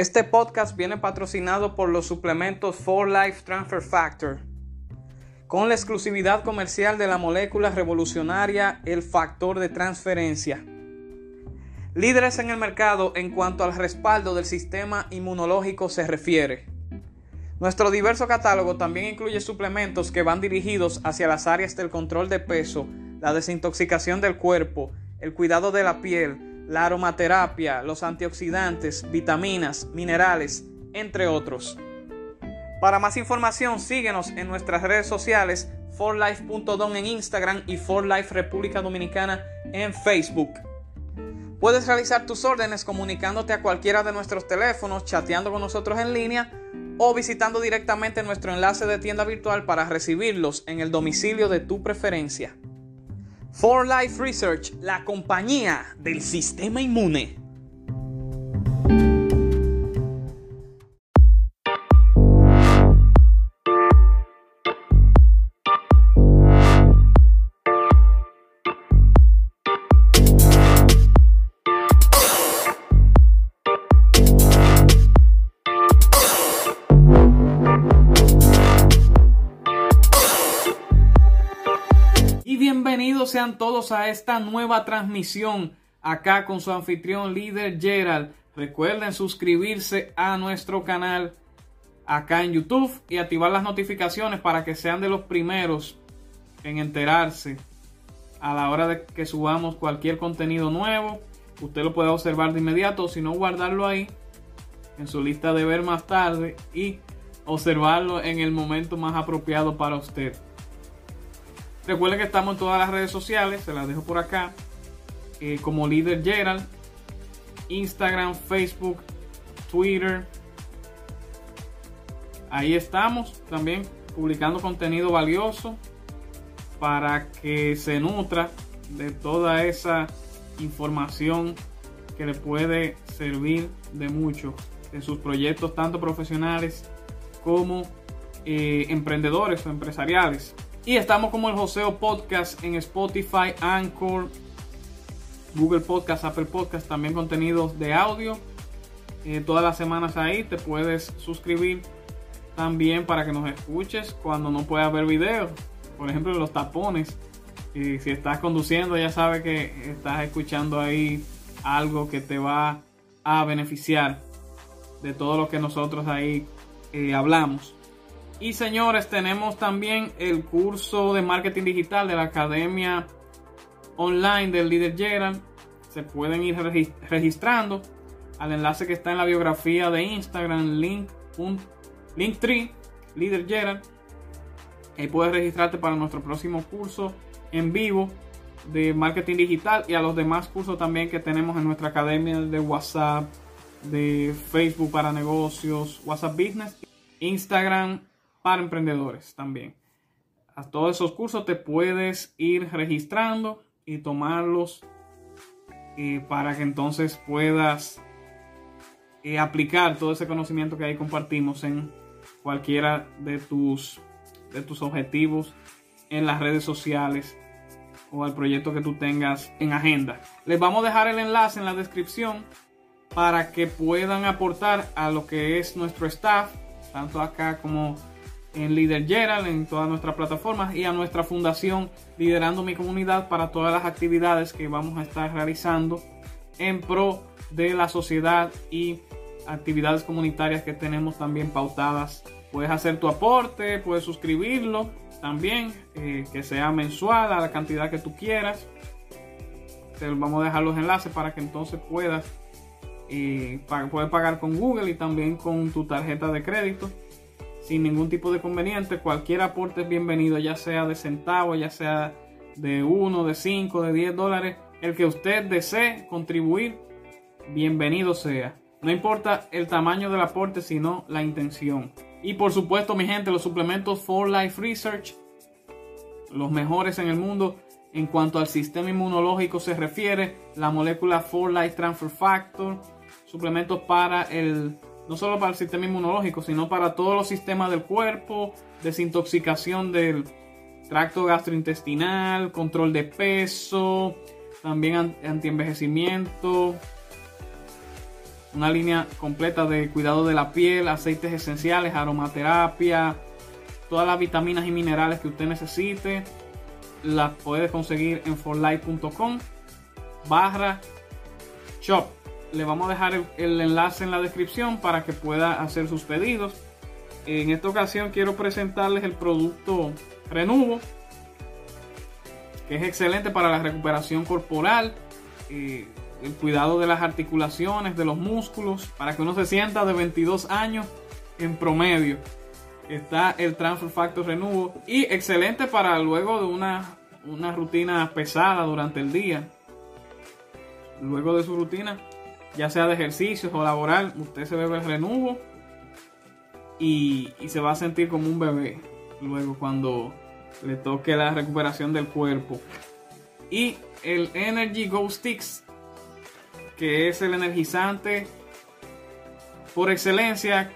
Este podcast viene patrocinado por los suplementos For Life Transfer Factor, con la exclusividad comercial de la molécula revolucionaria el factor de transferencia. Líderes en el mercado en cuanto al respaldo del sistema inmunológico se refiere. Nuestro diverso catálogo también incluye suplementos que van dirigidos hacia las áreas del control de peso, la desintoxicación del cuerpo, el cuidado de la piel, la aromaterapia, los antioxidantes, vitaminas, minerales, entre otros. Para más información, síguenos en nuestras redes sociales, forlife.don en Instagram y forlife República Dominicana en Facebook. Puedes realizar tus órdenes comunicándote a cualquiera de nuestros teléfonos, chateando con nosotros en línea o visitando directamente nuestro enlace de tienda virtual para recibirlos en el domicilio de tu preferencia. For Life Research, la compañía del sistema inmune. Sean todos a esta nueva transmisión acá con su anfitrión líder Gerald. Recuerden suscribirse a nuestro canal acá en YouTube y activar las notificaciones para que sean de los primeros en enterarse a la hora de que subamos cualquier contenido nuevo. Usted lo puede observar de inmediato, si no guardarlo ahí en su lista de ver más tarde y observarlo en el momento más apropiado para usted. Recuerden que estamos en todas las redes sociales, se las dejo por acá, eh, como líder Gerald, Instagram, Facebook, Twitter. Ahí estamos también publicando contenido valioso para que se nutra de toda esa información que le puede servir de mucho en sus proyectos tanto profesionales como eh, emprendedores o empresariales. Y estamos como el Joseo Podcast en Spotify, Anchor, Google Podcast, Apple Podcast, también contenidos de audio. Eh, todas las semanas ahí te puedes suscribir también para que nos escuches cuando no puedas ver videos. Por ejemplo, los tapones. Y si estás conduciendo, ya sabes que estás escuchando ahí algo que te va a beneficiar de todo lo que nosotros ahí eh, hablamos. Y señores, tenemos también el curso de marketing digital de la Academia Online del Líder Gerald. Se pueden ir registrando al enlace que está en la biografía de Instagram, link, linktree, Líder Gerald. Ahí puedes registrarte para nuestro próximo curso en vivo de marketing digital y a los demás cursos también que tenemos en nuestra academia de WhatsApp, de Facebook para negocios, WhatsApp Business, Instagram para emprendedores también. A todos esos cursos te puedes ir registrando y tomarlos para que entonces puedas eh, aplicar todo ese conocimiento que ahí compartimos en cualquiera de tus, de tus objetivos en las redes sociales o al proyecto que tú tengas en agenda. Les vamos a dejar el enlace en la descripción para que puedan aportar a lo que es nuestro staff, tanto acá como en Líder Gerald en todas nuestras plataformas y a nuestra fundación Liderando mi comunidad para todas las actividades que vamos a estar realizando en pro de la sociedad y actividades comunitarias que tenemos también pautadas. Puedes hacer tu aporte, puedes suscribirlo también, eh, que sea mensual a la cantidad que tú quieras. Te vamos a dejar los enlaces para que entonces puedas eh, pagar con Google y también con tu tarjeta de crédito sin ningún tipo de conveniente. Cualquier aporte es bienvenido, ya sea de centavos, ya sea de 1, de 5, de 10 dólares. El que usted desee contribuir, bienvenido sea. No importa el tamaño del aporte, sino la intención. Y por supuesto, mi gente, los suplementos For Life Research, los mejores en el mundo en cuanto al sistema inmunológico se refiere, la molécula For Life Transfer Factor, suplementos para el no solo para el sistema inmunológico, sino para todos los sistemas del cuerpo, desintoxicación del tracto gastrointestinal, control de peso, también antienvejecimiento, una línea completa de cuidado de la piel, aceites esenciales, aromaterapia, todas las vitaminas y minerales que usted necesite, las puede conseguir en forlife.com barra shop. Le vamos a dejar el, enlace en la descripción para que pueda hacer sus pedidos. En esta ocasión quiero presentarles el producto Renuvo, que es excelente para la recuperación corporal. Eh, el cuidado de las articulaciones, de los músculos, para que uno se sienta de 22 años en promedio. Está el Transfer Factor Renuvo y excelente para luego de una, una rutina pesada durante el día. Luego de su rutina, ya sea de ejercicios o laboral, usted se bebe el Renuvo y, y se va a sentir como un bebé luego cuando le toque la recuperación del cuerpo. Y el Energy Go Sticks que es el energizante por excelencia,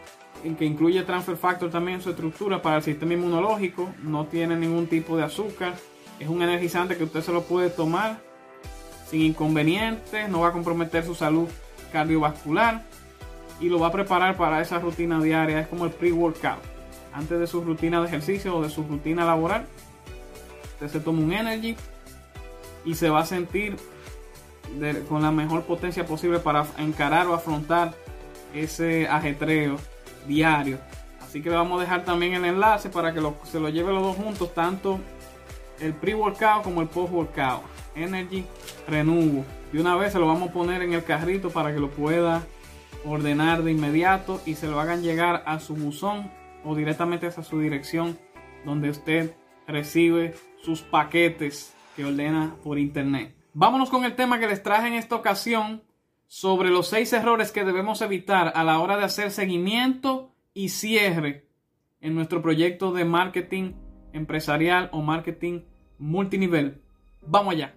que incluye transfer factor también en su estructura para el sistema inmunológico, no tiene ningún tipo de azúcar, es un energizante que usted se lo puede tomar sin inconvenientes, no va a comprometer su salud cardiovascular y lo va a preparar para esa rutina diaria, es como el pre-workout. Antes de su rutina de ejercicio o de su rutina laboral, usted se toma un energy y se va a sentir con la mejor potencia posible para encarar o afrontar ese ajetreo diario. Así que le vamos a dejar también el enlace para que se lo lleve los dos juntos, tanto el pre-workout como el post-workout. Energy Renuvo. De una vez se lo vamos a poner en el carrito para que lo pueda ordenar de inmediato y se lo hagan llegar a su buzón o directamente a su dirección donde usted recibe sus paquetes que ordena por internet. Vámonos con el tema que les traje en esta ocasión sobre los seis errores que debemos evitar a la hora de hacer seguimiento y cierre en nuestro proyecto de marketing empresarial o marketing multinivel. Vamos allá.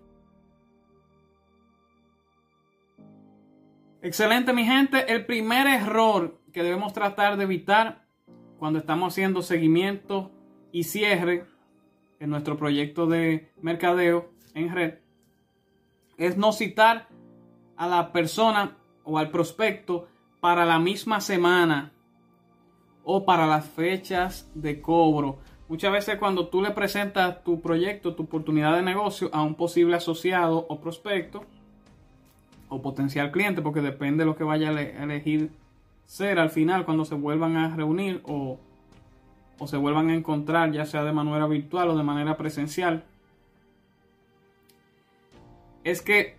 Excelente mi gente. El primer error que debemos tratar de evitar cuando estamos haciendo seguimiento y cierre en nuestro proyecto de mercadeo en red es no citar a la persona o al prospecto para la misma semana o para las fechas de cobro. Muchas veces cuando tú le presentas tu proyecto, tu oportunidad de negocio a un posible asociado o prospecto o potencial cliente, porque depende de lo que vaya a elegir ser al final cuando se vuelvan a reunir o, o se vuelvan a encontrar, ya sea de manera virtual o de manera presencial es que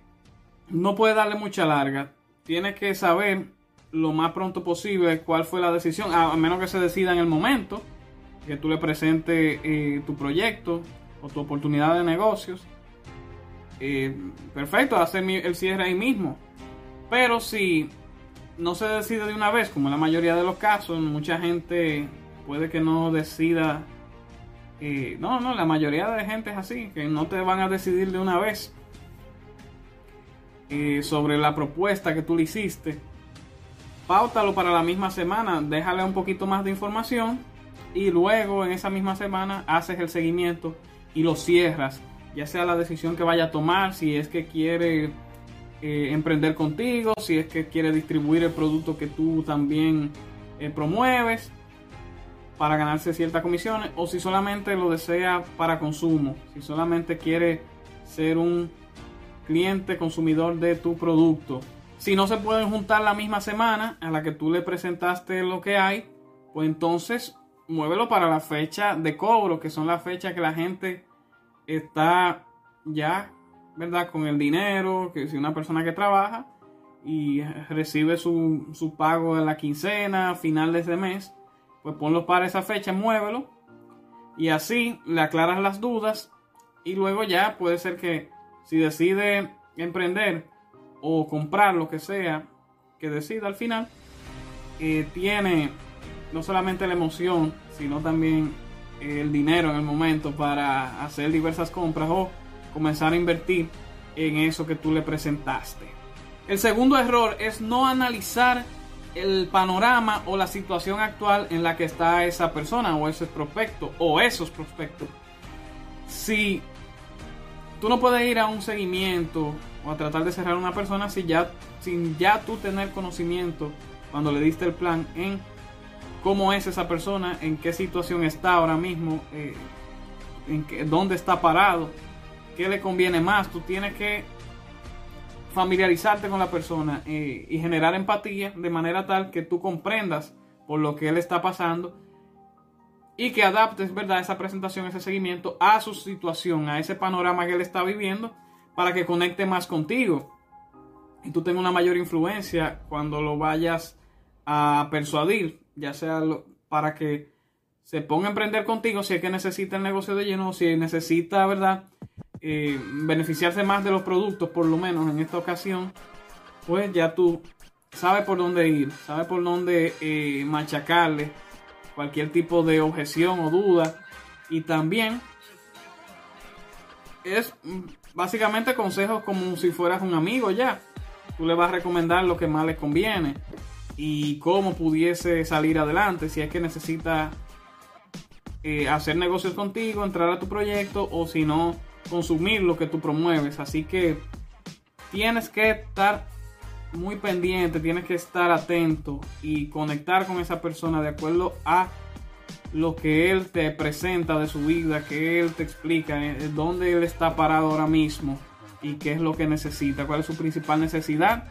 no puede darle mucha larga. Tiene que saber lo más pronto posible cuál fue la decisión, a, menos que se decida en el momento que tú le presentes eh, tu proyecto o tu oportunidad de negocios. Perfecto, hacer el cierre ahí mismo. Pero si no se decide de una vez, como en la mayoría de los casos, mucha gente puede que no decida. No, no, la mayoría de gente es así, que no te van a decidir de una vez. Sobre la propuesta que tú le hiciste, pautalo para la misma semana, déjale un poquito más de información y luego en esa misma semana haces el seguimiento y lo cierras, ya sea la decisión que vaya a tomar, si es que quiere eh, emprender contigo, si es que quiere distribuir el producto que tú también eh, promueves. para ganarse ciertas comisiones o si solamente lo desea para consumo, si solamente quiere ser un cliente consumidor de tu producto. Si no se pueden juntar la misma semana a la que tú le presentaste lo que hay, pues entonces muévelo para la fecha de cobro, que son las fechas que la gente está ya, ¿verdad? Con el dinero, que si una persona que trabaja y recibe su, su pago de la quincena, finales de mes, pues ponlo para esa fecha, muévelo. Y así le aclaras las dudas y luego ya puede ser que si decide emprender o comprar lo que sea que decida al final, eh, tiene no solamente la emoción, sino también el dinero en el momento para hacer diversas compras o comenzar a invertir en eso que tú le presentaste. El segundo error es no analizar el panorama o la situación actual en la que está esa persona o ese prospecto o esos prospectos. Si tú no puedes ir a un seguimiento o a tratar de cerrar una persona si ya, sin ya tú tener conocimiento cuando le diste el plan en cómo es esa persona, en qué situación está ahora mismo, eh, en qué, dónde está parado, qué le conviene más. Tú tienes que familiarizarte con la persona eh, y generar empatía de manera tal que tú comprendas por lo que él está pasando y que adaptes, ¿verdad?, esa presentación, ese seguimiento a su situación, a ese panorama que él está viviendo, para que conecte más contigo y tú tengas una mayor influencia cuando lo vayas a persuadir, ya sea para que se ponga a emprender contigo, si es que necesita el negocio de lleno, si necesita, ¿verdad?, eh, beneficiarse más de los productos, por lo menos en esta ocasión, pues ya tú sabes por dónde ir, sabes por dónde eh, machacarle cualquier tipo de objeción o duda. Y también es básicamente consejos como si fueras un amigo ya. Tú le vas a recomendar lo que más le conviene y cómo pudiese salir adelante si es que necesita eh, hacer negocios contigo, entrar a tu proyecto o si no, consumir lo que tú promueves. Así que tienes que estar muy pendiente, tienes que estar atento y conectar con esa persona de acuerdo a lo que él te presenta de su vida, que él te explica, eh, dónde él está parado ahora mismo y qué es lo que necesita, cuál es su principal necesidad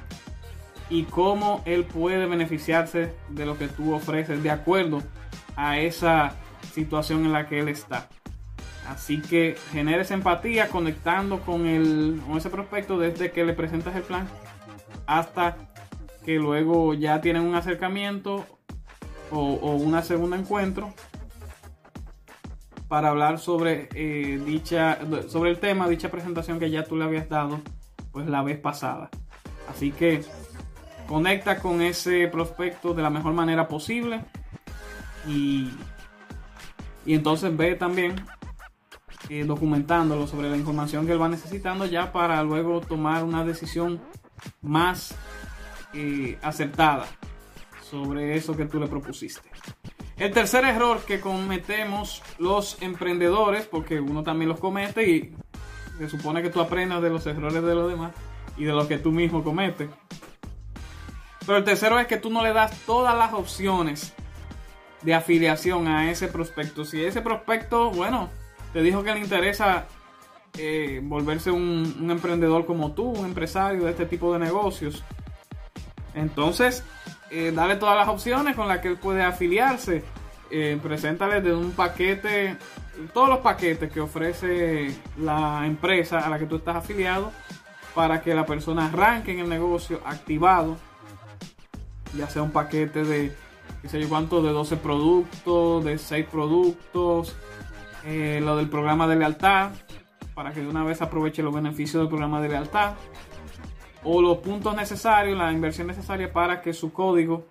y cómo él puede beneficiarse de lo que tú ofreces de acuerdo a esa situación en la que él está. Así que generes empatía conectando con, el, con ese prospecto desde que le presentas el plan hasta que luego ya tienen un acercamiento o, o una segunda encuentro para hablar sobre eh, dicha sobre el tema dicha presentación que ya tú le habías dado pues la vez pasada así que conecta con ese prospecto de la mejor manera posible y, y entonces ve también eh, documentándolo sobre la información que él va necesitando ya para luego tomar una decisión más eh, acertada sobre eso que tú le propusiste. El tercer error que cometemos los emprendedores, porque uno también los comete y se supone que tú aprendas de los errores de los demás y de los que tú mismo cometes. Pero el tercero es que tú no le das todas las opciones de afiliación a ese prospecto. Si ese prospecto, bueno, te dijo que le interesa eh, volverse un, emprendedor como tú, un empresario de este tipo de negocios. Entonces, eh, dale todas las opciones con las que él puede afiliarse. Eh, preséntale de un paquete, todos los paquetes que ofrece la empresa a la que tú estás afiliado para que la persona arranque en el negocio activado. Ya sea un paquete de, qué sé yo cuánto, de 12 productos, de 6 productos, lo del programa de lealtad, para que de una vez aproveche los beneficios del programa de lealtad o los puntos necesarios, la inversión necesaria para que su código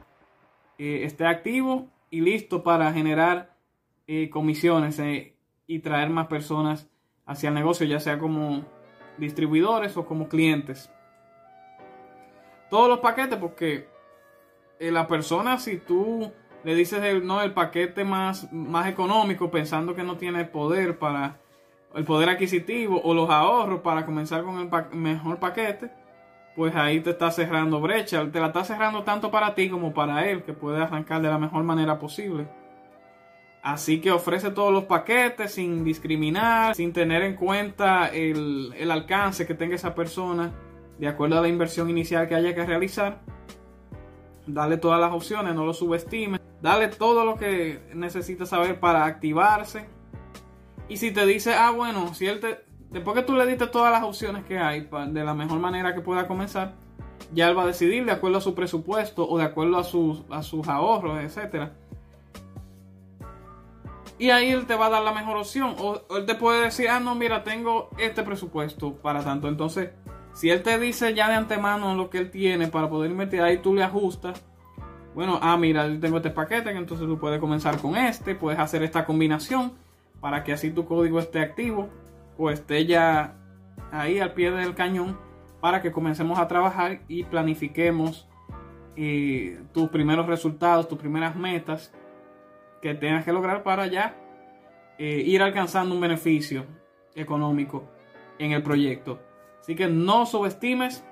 eh, esté activo y listo para generar eh, comisiones eh, y traer más personas hacia el negocio, ya sea como distribuidores o como clientes. Todos los paquetes, porque la persona, si tú le dices el, no, el paquete más, más económico, pensando que no tiene poder para el poder adquisitivo o los ahorros para comenzar con el mejor paquete, pues ahí te está cerrando brecha. Te la está cerrando tanto para ti como para él, que puede arrancar de la mejor manera posible. Así que ofrece todos los paquetes sin discriminar, sin tener en cuenta el, el alcance que tenga esa persona de acuerdo a la inversión inicial que haya que realizar. Dale todas las opciones, no lo subestimes. Dale todo lo que necesita saber para activarse. Y si te dice, ah, bueno, si él te, después que tú le diste todas las opciones que hay de la mejor manera que pueda comenzar, ya él va a decidir de acuerdo a su presupuesto o de acuerdo a sus, a sus ahorros, etc. Y ahí él te va a dar la mejor opción. O él te puede decir, ah, no, mira, tengo este presupuesto para tanto. Entonces, si él te dice ya de antemano lo que él tiene para poder invertir, ahí tú le ajustas. Bueno, ah, mira, yo tengo este paquete, entonces tú puedes comenzar con este, puedes hacer esta combinación para que así tu código esté activo o esté ya ahí al pie del cañón para que comencemos a trabajar y planifiquemos eh, tus primeros resultados, tus primeras metas que tengas que lograr para ya eh, ir alcanzando un beneficio económico en el proyecto. Así que no subestimes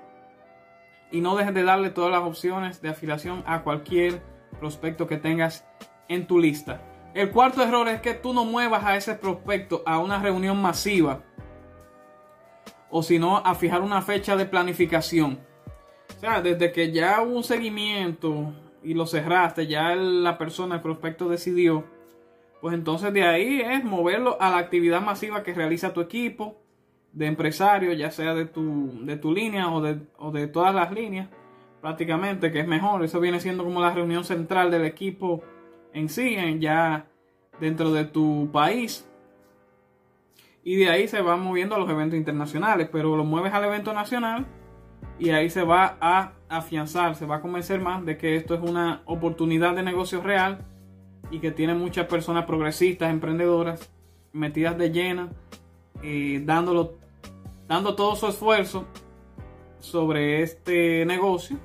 y no dejes de darle todas las opciones de afiliación a cualquier prospecto que tengas en tu lista. El cuarto error es que tú no muevas a ese prospecto a una reunión masiva o si no a fijar una fecha de planificación. O sea, desde que ya hubo un seguimiento y lo cerraste, ya la persona, el prospecto decidió, pues entonces de ahí es moverlo a la actividad masiva que realiza tu equipo de empresario, ya sea de tu, de tu línea o de, o de todas las líneas, prácticamente, que es mejor. Eso viene siendo como la reunión central del equipo en sí, en ya dentro de tu país. Y de ahí se va moviendo a los eventos internacionales, pero lo mueves al evento nacional y ahí se va a afianzar, se va a convencer más de que esto es una oportunidad de negocio real y que tiene muchas personas progresistas, emprendedoras, metidas de llena, eh, dándolo dando todo su esfuerzo sobre este negocio.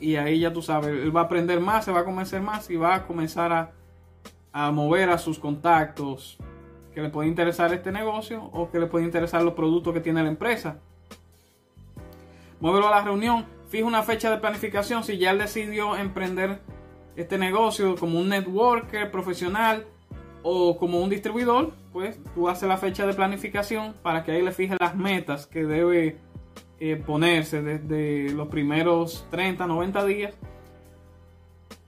Y ahí ya tú sabes, él va a aprender más, se va a convencer más y va a comenzar a, a mover a sus contactos que le puede interesar este negocio o que le puede interesar los productos que tiene la empresa. Muévelo a la reunión, fija una fecha de planificación si ya él decidió emprender este negocio como un networker profesional o como un distribuidor, pues tú haces la fecha de planificación para que ahí le fijes las metas que debe eh, ponerse desde los primeros 30, 90 días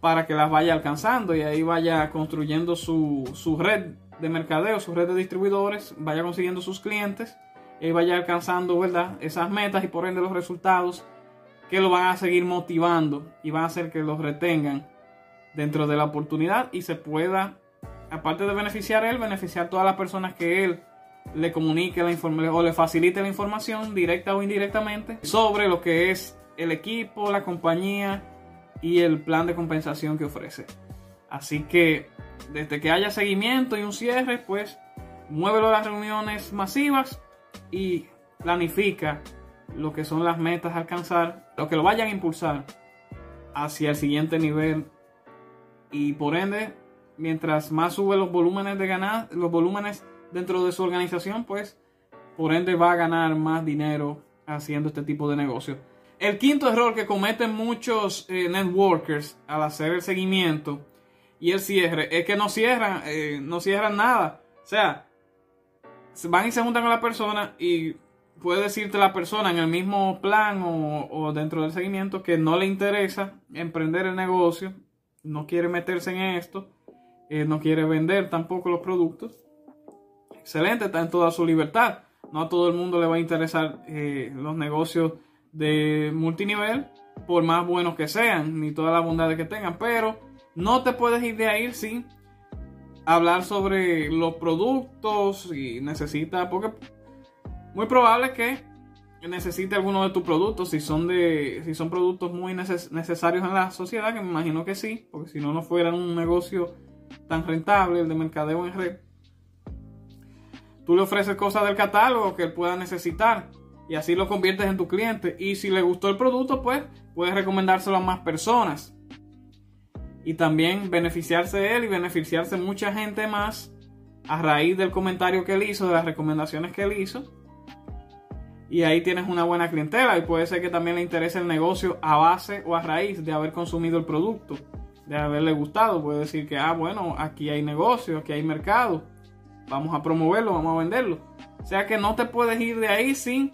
para que las vaya alcanzando y ahí vaya construyendo su, su red de mercadeo, su red de distribuidores, vaya consiguiendo sus clientes y vaya alcanzando ¿verdad? esas metas y por ende los resultados que lo van a seguir motivando y van a hacer que los retengan dentro de la oportunidad y se pueda aparte de beneficiar a él, beneficiar a todas las personas que él le comunique la información o le facilite la información directa o indirectamente sobre lo que es el equipo, la compañía y el plan de compensación que ofrece. Así que desde que haya seguimiento y un cierre, pues muévelo a las reuniones masivas y planifica lo que son las metas a alcanzar, lo que lo vayan a impulsar hacia el siguiente nivel y por ende mientras más sube los volúmenes de ganar, los volúmenes dentro de su organización, pues por ende va a ganar más dinero haciendo este tipo de negocio. El quinto error que cometen muchos eh, networkers al hacer el seguimiento y el cierre es que no cierran, eh, no cierran nada. O sea, van y se juntan con la persona y puede decirte la persona en el mismo plan o dentro del seguimiento que no le interesa emprender el negocio, no quiere meterse en esto no quiere vender tampoco los productos. Excelente, está en toda su libertad. No a todo el mundo le va a interesar eh, los negocios de multinivel, por más buenos que sean, ni toda la bondad que tengan, pero no te puedes ir de ahí sin hablar sobre los productos y necesita, porque muy probable que necesite alguno de tus productos, si son de, si son productos muy necesarios en la sociedad, que me imagino que sí, porque si no, no fuera un negocio tan rentable, el de mercadeo en red, tú le ofreces cosas del catálogo que él pueda necesitar y así lo conviertes en tu cliente. Y si le gustó el producto, pues puedes recomendárselo a más personas. Y también beneficiarse de él y beneficiarse mucha gente más a raíz del comentario que él hizo, de las recomendaciones que él hizo. Y ahí tienes una buena clientela y puede ser que también le interese el negocio a base o a raíz de haber consumido el producto de haberle gustado. Puede decir que, ah, bueno, aquí hay negocio, aquí hay mercado. Vamos a promoverlo, vamos a venderlo. O sea que no te puedes ir de ahí sin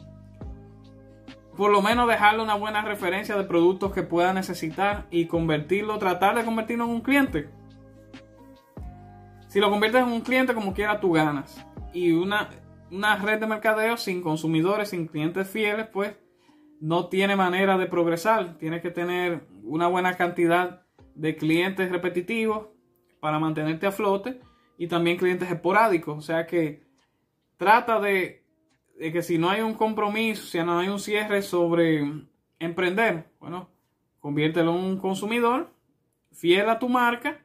por lo menos dejarle una buena referencia de productos que pueda necesitar y convertirlo, tratar de convertirlo en un cliente. Si lo conviertes en un cliente como quiera, tú ganas. Y una, una red de mercadeo sin consumidores, sin clientes fieles, pues no tiene manera de progresar. Tienes que tener una buena cantidad de clientes repetitivos para mantenerte a flote y también clientes esporádicos. O sea que trata de, que si no hay un compromiso, si no hay un cierre sobre emprender, bueno, conviértelo en un consumidor fiel a tu marca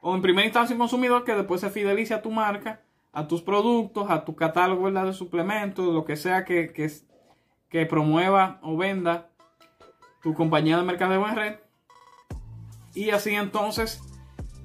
o en primera instancia un consumidor que después se fidelice a tu marca, a tus productos, a tu catálogo de suplementos, lo que sea que, que, que promueva o venda tu compañía de mercadeo en red y así entonces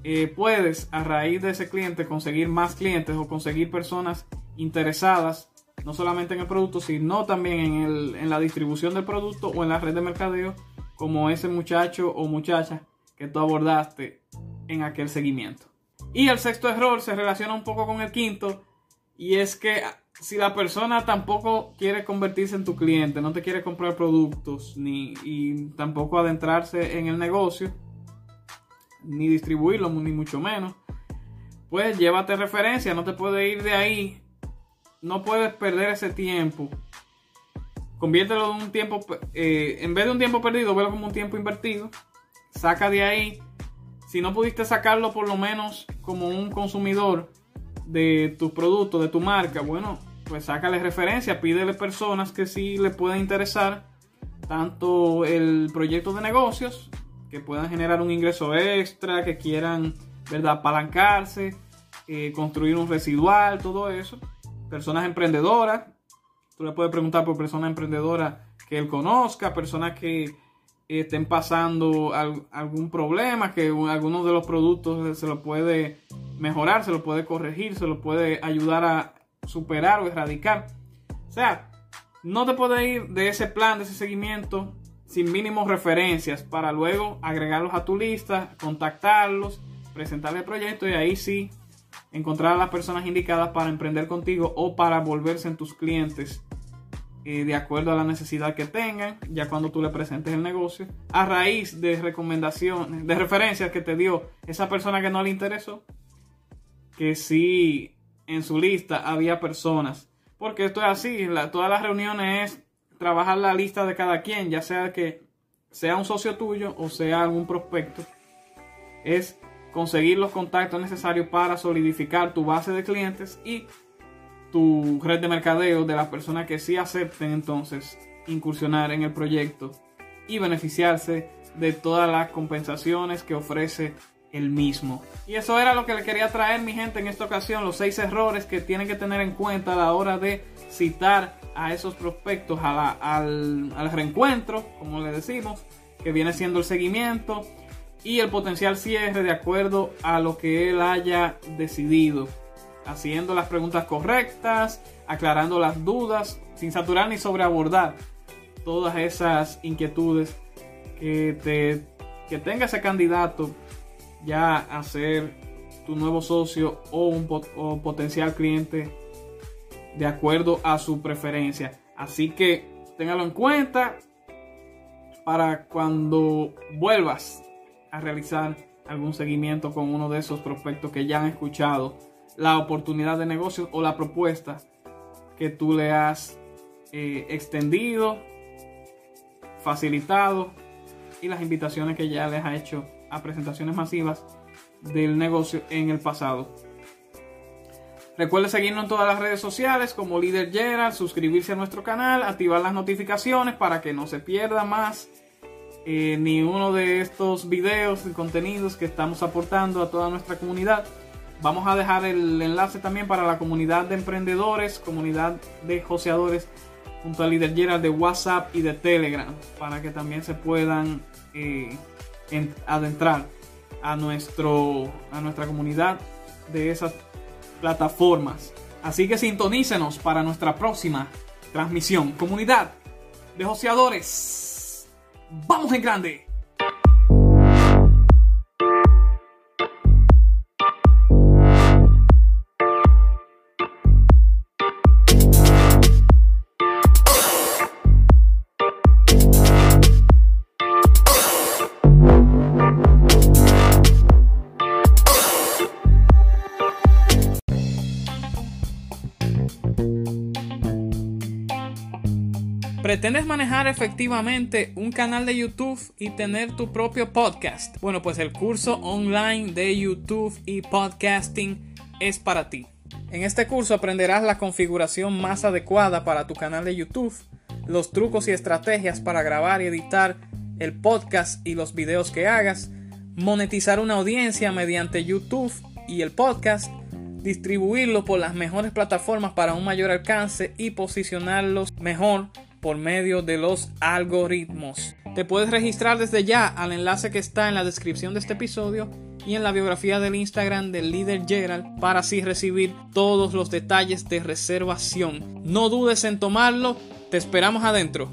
eh, puedes a raíz de ese cliente conseguir más clientes o conseguir personas interesadas no solamente en el producto, sino también en, el, en la distribución del producto o en la red de mercadeo, como ese muchacho o muchacha que tú abordaste en aquel seguimiento. Y el sexto error se relaciona un poco con el quinto, y es que si la persona tampoco quiere convertirse en tu cliente, no te quiere comprar productos, ni y tampoco adentrarse en el negocio, ni distribuirlo, ni mucho menos. Pues llévate referencia, no te puedes ir de ahí. No puedes perder ese tiempo. Conviértelo en un tiempo, eh, en vez de un tiempo perdido, velo como un tiempo invertido. Saca de ahí. Si no pudiste sacarlo por lo menos como un consumidor de tus productos, de tu marca, bueno, pues sácale referencia, pídele personas que sí le puedan interesar tanto el proyecto de negocios que puedan generar un ingreso extra, que quieran, ¿verdad?, apalancarse, eh, construir un residual, todo eso. Personas emprendedoras, tú le puedes preguntar por personas emprendedoras que él conozca, personas que estén pasando algún problema, que alguno de los productos se lo puede mejorar, se lo puede corregir, se lo puede ayudar a superar o erradicar. O sea, no te puedes ir de ese plan, de ese seguimiento sin mínimos referencias para luego agregarlos a tu lista, contactarlos, presentarle el proyecto y ahí sí encontrar a las personas indicadas para emprender contigo o para volverse en tus clientes eh, de acuerdo a la necesidad que tengan, ya cuando tú le presentes el negocio, a raíz de recomendaciones, de referencias que te dio esa persona que no le interesó, que sí en su lista había personas, porque esto es así, todas las reuniones es trabajar la lista de cada quien, ya sea que sea un socio tuyo o sea algún prospecto, es conseguir los contactos necesarios para solidificar tu base de clientes y tu red de mercadeo de las personas que sí acepten entonces incursionar en el proyecto y beneficiarse de todas las compensaciones que ofrece el mismo. Y eso era lo que le quería traer mi gente en esta ocasión, los seis errores que tienen que tener en cuenta a la hora de citar a esos prospectos al, al reencuentro, como le decimos, que viene siendo el seguimiento y el potencial cierre de acuerdo a lo que él haya decidido, haciendo las preguntas correctas, aclarando las dudas, sin saturar ni sobreabordar todas esas inquietudes que, te, que tenga ese candidato ya a ser tu nuevo socio o un potencial cliente de acuerdo a su preferencia. Así que téngalo en cuenta para cuando vuelvas a realizar algún seguimiento con uno de esos prospectos que ya han escuchado la oportunidad de negocio o la propuesta que tú le has eh, extendido, facilitado y las invitaciones que ya les ha hecho a presentaciones masivas del negocio en el pasado. Recuerde seguirnos en todas las redes sociales como Líder Gerald, suscribirse a nuestro canal, activar las notificaciones para que no se pierda más eh, ni uno de estos videos y contenidos que estamos aportando a toda nuestra comunidad. Vamos a dejar el enlace también para la comunidad de emprendedores, comunidad de joseadores junto a Líder Gerald de WhatsApp y de Telegram para que también se puedan eh, adentrar a, nuestro, a nuestra comunidad de esas plataformas. Así que sintonícenos para nuestra próxima transmisión. Comunidad de joseadores. ¡Vamos en grande! ¿Pretendes manejar efectivamente un canal de YouTube y tener tu propio podcast? Bueno, pues el curso online de YouTube y podcasting es para ti. En este curso aprenderás la configuración más adecuada para tu canal de YouTube, los trucos y estrategias para grabar y editar el podcast y los videos que hagas, monetizar una audiencia mediante YouTube y el podcast, distribuirlo por las mejores plataformas para un mayor alcance y posicionarlos mejor por medio de los algoritmos. Te puedes registrar desde ya al enlace que está en la descripción de este episodio y en la biografía del Instagram del líder Gerald para así recibir todos los detalles de reservación. No dudes en tomarlo, te esperamos adentro.